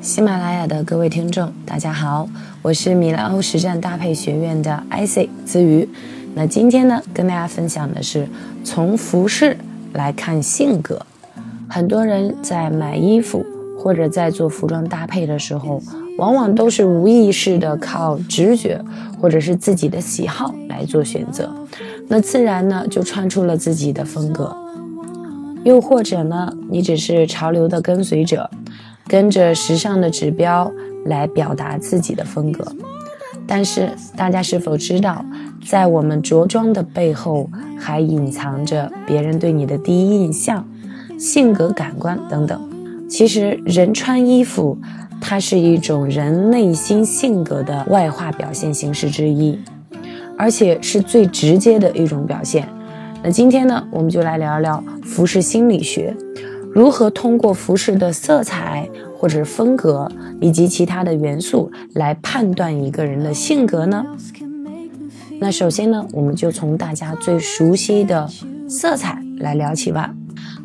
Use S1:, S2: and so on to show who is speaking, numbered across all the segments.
S1: 喜马拉雅的各位听众，大家好，我是米兰欧实战搭配学院的 IC 子瑜。那今天呢，跟大家分享的是从服饰来看性格。很多人在买衣服或者在做服装搭配的时候，往往都是无意识的靠直觉或者是自己的喜好来做选择，那自然呢就穿出了自己的风格。又或者呢，你只是潮流的跟随者。跟着时尚的指标来表达自己的风格，但是大家是否知道，在我们着装的背后，还隐藏着别人对你的第一印象、性格、感官等等。其实，人穿衣服，它是一种人内心性格的外化表现形式之一，而且是最直接的一种表现。那今天呢，我们就来聊聊服饰心理学。如何通过服饰的色彩或者风格以及其他的元素来判断一个人的性格呢？那首先呢，我们就从大家最熟悉的色彩来聊起吧。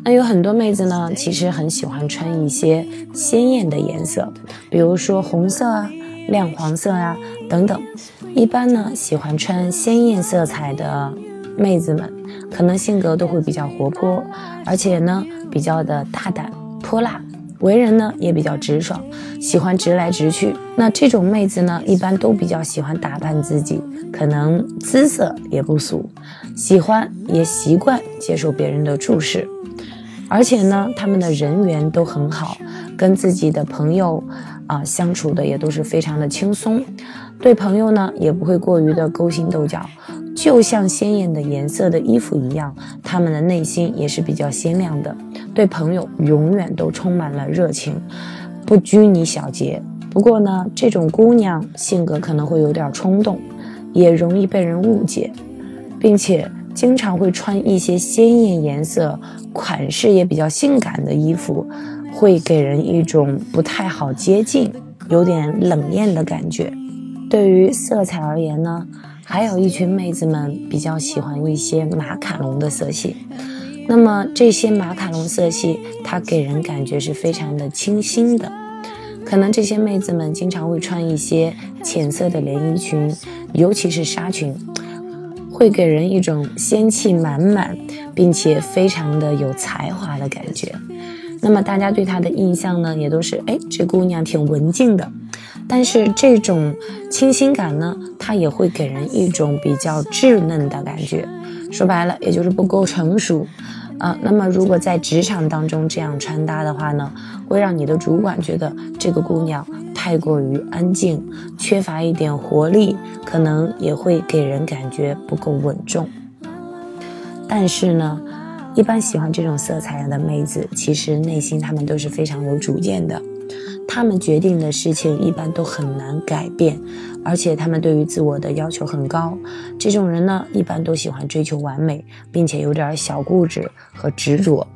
S1: 那有很多妹子呢，其实很喜欢穿一些鲜艳的颜色，比如说红色啊、亮黄色啊等等。一般呢，喜欢穿鲜艳色彩的妹子们。可能性格都会比较活泼，而且呢比较的大胆泼辣，为人呢也比较直爽，喜欢直来直去。那这种妹子呢，一般都比较喜欢打扮自己，可能姿色也不俗，喜欢也习惯接受别人的注视，而且呢，他们的人缘都很好，跟自己的朋友啊相处的也都是非常的轻松，对朋友呢也不会过于的勾心斗角。就像鲜艳的颜色的衣服一样，他们的内心也是比较鲜亮的，对朋友永远都充满了热情，不拘泥小节。不过呢，这种姑娘性格可能会有点冲动，也容易被人误解，并且经常会穿一些鲜艳颜色、款式也比较性感的衣服，会给人一种不太好接近、有点冷艳的感觉。对于色彩而言呢？还有一群妹子们比较喜欢一些马卡龙的色系，那么这些马卡龙色系，它给人感觉是非常的清新的。可能这些妹子们经常会穿一些浅色的连衣裙，尤其是纱裙，会给人一种仙气满满，并且非常的有才华的感觉。那么大家对她的印象呢，也都是哎，这姑娘挺文静的。但是这种清新感呢，它也会给人一种比较稚嫩的感觉，说白了，也就是不够成熟啊。那么如果在职场当中这样穿搭的话呢，会让你的主管觉得这个姑娘太过于安静，缺乏一点活力，可能也会给人感觉不够稳重。但是呢，一般喜欢这种色彩的妹子，其实内心她们都是非常有主见的。她们决定的事情一般都很难改变，而且她们对于自我的要求很高。这种人呢，一般都喜欢追求完美，并且有点小固执和执着。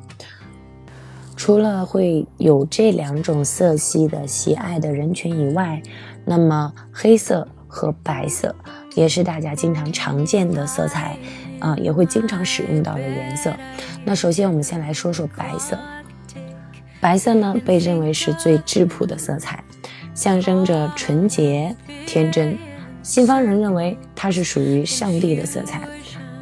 S1: 除了会有这两种色系的喜爱的人群以外，那么黑色和白色也是大家经常常见的色彩，啊，也会经常使用到的颜色。那首先我们先来说说白色。白色呢，被认为是最质朴的色彩，象征着纯洁、天真。西方人认为它是属于上帝的色彩。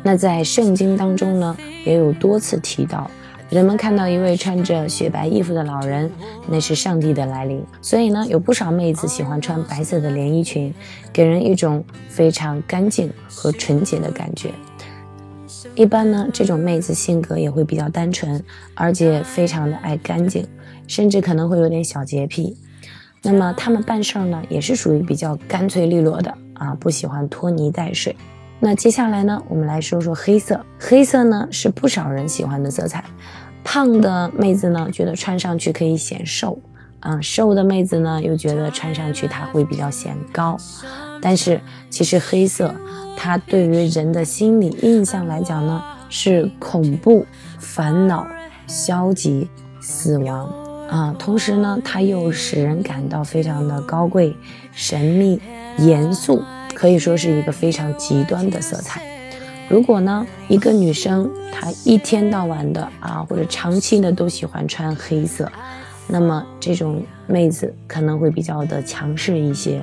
S1: 那在圣经当中呢，也有多次提到，人们看到一位穿着雪白衣服的老人，那是上帝的来临。所以呢，有不少妹子喜欢穿白色的连衣裙，给人一种非常干净和纯洁的感觉。一般呢，这种妹子性格也会比较单纯，而且非常的爱干净，甚至可能会有点小洁癖。那么她们办事儿呢，也是属于比较干脆利落的啊，不喜欢拖泥带水。那接下来呢，我们来说说黑色。黑色呢是不少人喜欢的色彩，胖的妹子呢觉得穿上去可以显瘦，啊，瘦的妹子呢又觉得穿上去它会比较显高。但是其实黑色。它对于人的心理印象来讲呢，是恐怖、烦恼、消极、死亡啊。同时呢，它又使人感到非常的高贵、神秘、严肃，可以说是一个非常极端的色彩。如果呢，一个女生她一天到晚的啊，或者长期的都喜欢穿黑色，那么这种妹子可能会比较的强势一些，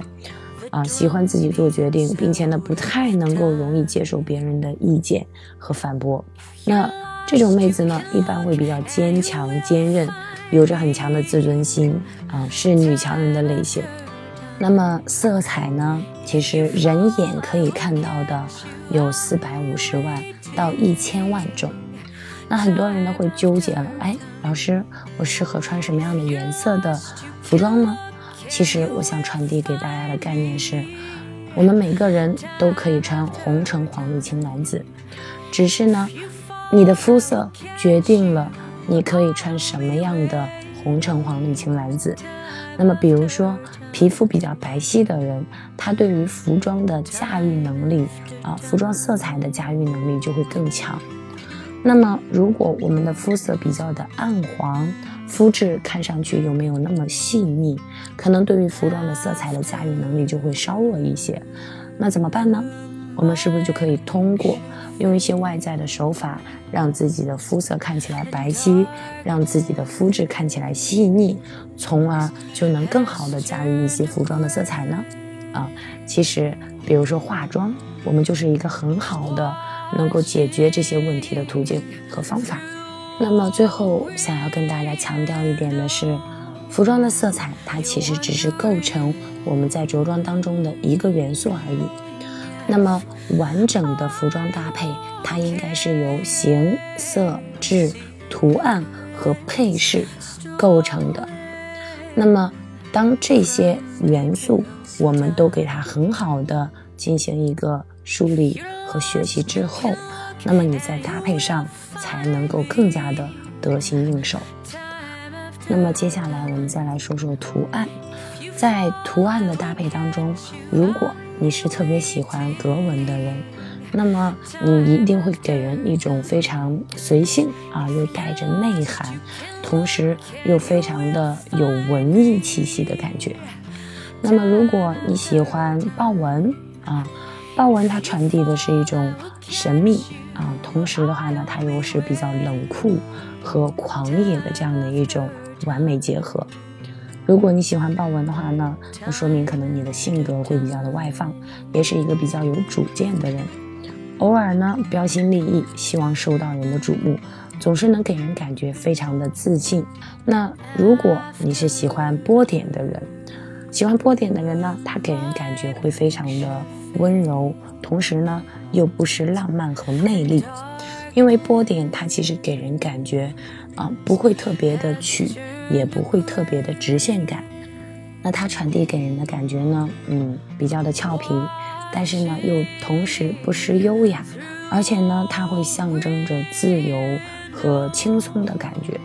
S1: 啊，喜欢自己做决定，并且呢，不太能够容易接受别人的意见和反驳。那这种妹子呢，一般会比较坚强坚韧，有着很强的自尊心啊，是女强人的类型。那么色彩呢？其实人眼可以看到的有四百五十万到一千万种。那很多人呢会纠结了，哎，老师，我适合穿什么样的颜色的服装呢？其实我想传递给大家的概念是，我们每个人都可以穿红橙黄绿青蓝紫，只是呢，你的肤色决定了你可以穿什么样的红橙黄绿青蓝紫。那么，比如说。皮肤比较白皙的人，他对于服装的驾驭能力啊，服装色彩的驾驭能力就会更强。那么，如果我们的肤色比较的暗黄，肤质看上去又没有那么细腻，可能对于服装的色彩的驾驭能力就会稍弱一些。那怎么办呢？我们是不是就可以通过用一些外在的手法，让自己的肤色看起来白皙，让自己的肤质看起来细腻，从而就能更好的驾驭一些服装的色彩呢？啊，其实比如说化妆，我们就是一个很好的能够解决这些问题的途径和方法。那么最后想要跟大家强调一点的是，服装的色彩它其实只是构成我们在着装当中的一个元素而已。那么完整的服装搭配，它应该是由形、色、质、图案和配饰构成的。那么，当这些元素我们都给它很好的进行一个梳理和学习之后，那么你在搭配上才能够更加的得心应手。那么接下来我们再来说说图案，在图案的搭配当中，如果你是特别喜欢格纹的人，那么你一定会给人一种非常随性啊，又带着内涵，同时又非常的有文艺气息的感觉。那么如果你喜欢豹纹啊，豹纹它传递的是一种神秘啊，同时的话呢，它又是比较冷酷和狂野的这样的一种完美结合。如果你喜欢豹纹的话呢，那说明可能你的性格会比较的外放，也是一个比较有主见的人。偶尔呢标新立异，希望受到人的瞩目，总是能给人感觉非常的自信。那如果你是喜欢波点的人，喜欢波点的人呢，他给人感觉会非常的温柔，同时呢又不失浪漫和魅力。因为波点它其实给人感觉啊不会特别的去。也不会特别的直线感，那它传递给人的感觉呢，嗯，比较的俏皮，但是呢又同时不失优雅，而且呢它会象征着自由和轻松的感觉。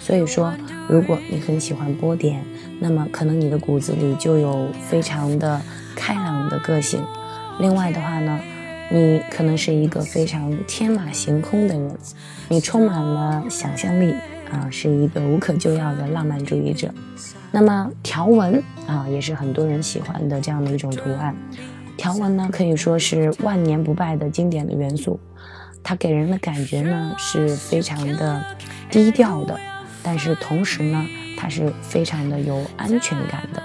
S1: 所以说，如果你很喜欢波点，那么可能你的骨子里就有非常的开朗的个性。另外的话呢，你可能是一个非常天马行空的人，你充满了想象力。啊，是一个无可救药的浪漫主义者。那么条纹啊，也是很多人喜欢的这样的一种图案。条纹呢，可以说是万年不败的经典的元素。它给人的感觉呢，是非常的低调的，但是同时呢，它是非常的有安全感的。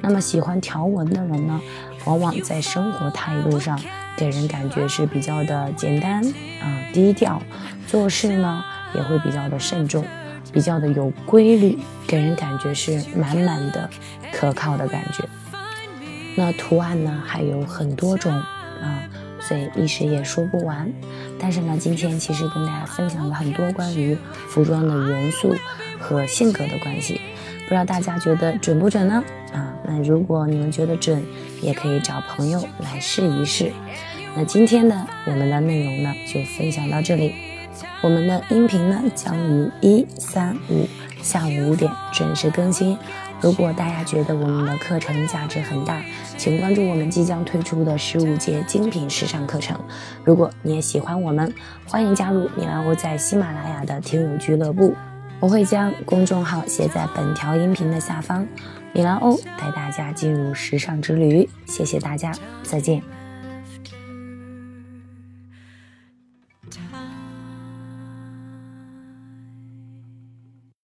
S1: 那么喜欢条纹的人呢，往往在生活态度上给人感觉是比较的简单啊，低调，做事呢也会比较的慎重。比较的有规律，给人感觉是满满的可靠的感觉。那图案呢还有很多种啊，所以一时也说不完。但是呢，今天其实跟大家分享了很多关于服装的元素和性格的关系，不知道大家觉得准不准呢？啊，那如果你们觉得准，也可以找朋友来试一试。那今天呢，我们的内容呢就分享到这里。我们的音频呢将于一三五下午五点准时更新。如果大家觉得我们的课程价值很大，请关注我们即将推出的十五节精品时尚课程。如果你也喜欢我们，欢迎加入米兰欧在喜马拉雅的听友俱乐部。我会将公众号写在本条音频的下方。米兰欧带大家进入时尚之旅。谢谢大家，再见。